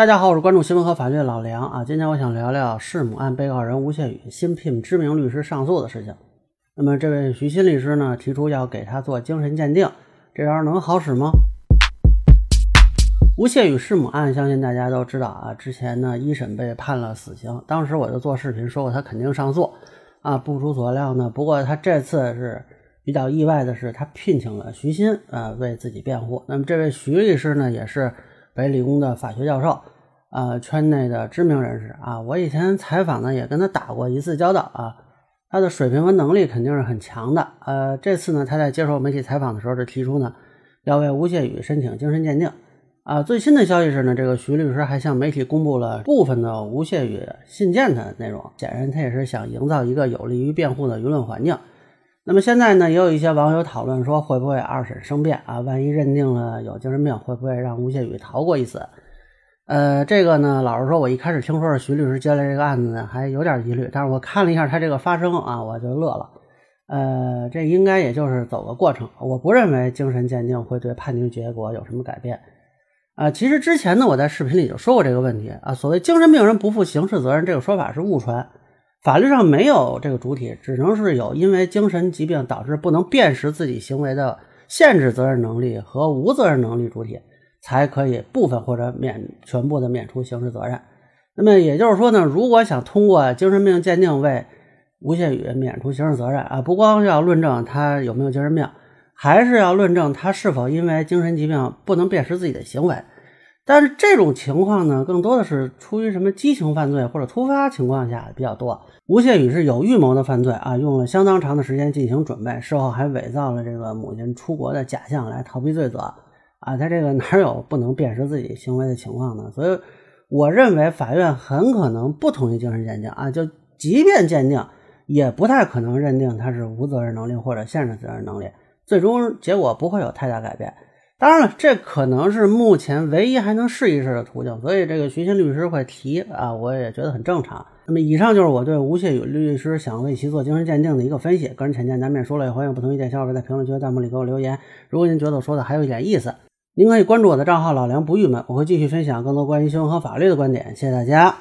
大家好，我是关注新闻和法律的老梁啊。今天我想聊聊弑母案被告人吴谢宇新聘知名律师上诉的事情。那么这位徐新律师呢，提出要给他做精神鉴定，这招能好使吗？吴谢宇弑母案，相信大家都知道啊。之前呢，一审被判了死刑，当时我就做视频说过他肯定上诉啊。不出所料呢，不过他这次是比较意外的是，他聘请了徐新啊为自己辩护。那么这位徐律师呢，也是。北理工的法学教授，呃，圈内的知名人士啊，我以前采访呢也跟他打过一次交道啊，他的水平和能力肯定是很强的。呃，这次呢，他在接受媒体采访的时候就提出呢，要为吴谢宇申请精神鉴定。啊，最新的消息是呢，这个徐律师还向媒体公布了部分的吴谢宇信件的内容，显然他也是想营造一个有利于辩护的舆论环境。那么现在呢，也有一些网友讨论说，会不会二审生辩啊？万一认定了有精神病，会不会让吴谢宇逃过一死？呃，这个呢，老实说，我一开始听说是徐律师接了这个案子呢，还有点疑虑。但是我看了一下他这个发声啊，我就乐了。呃，这应该也就是走个过程。我不认为精神鉴定会对判定结果有什么改变。啊，其实之前呢，我在视频里就说过这个问题啊。所谓精神病人不负刑事责任这个说法是误传。法律上没有这个主体，只能是有因为精神疾病导致不能辨识自己行为的限制责任能力和无责任能力主体，才可以部分或者免全部的免除刑事责任。那么也就是说呢，如果想通过精神病鉴定为吴谢宇免除刑事责任啊，不光要论证他有没有精神病，还是要论证他是否因为精神疾病不能辨识自己的行为。但是这种情况呢，更多的是出于什么激情犯罪或者突发情况下比较多。吴谢宇是有预谋的犯罪啊，用了相当长的时间进行准备，事后还伪造了这个母亲出国的假象来逃避罪责啊。他这个哪有不能辨识自己行为的情况呢？所以我认为法院很可能不同意精神鉴定啊，就即便鉴定，也不太可能认定他是无责任能力或者限制责任能力，最终结果不会有太大改变。当然了，这可能是目前唯一还能试一试的途径，所以这个徐新律师会提啊，我也觉得很正常。那么以上就是我对吴谢宇律师想为其做精神鉴定的一个分析，个人浅见难免说了，也欢迎不同意见小伙伴在评论区、弹幕里给我留言。如果您觉得我说的还有一点意思，您可以关注我的账号老梁不郁闷，我会继续分享更多关于新闻和法律的观点。谢谢大家。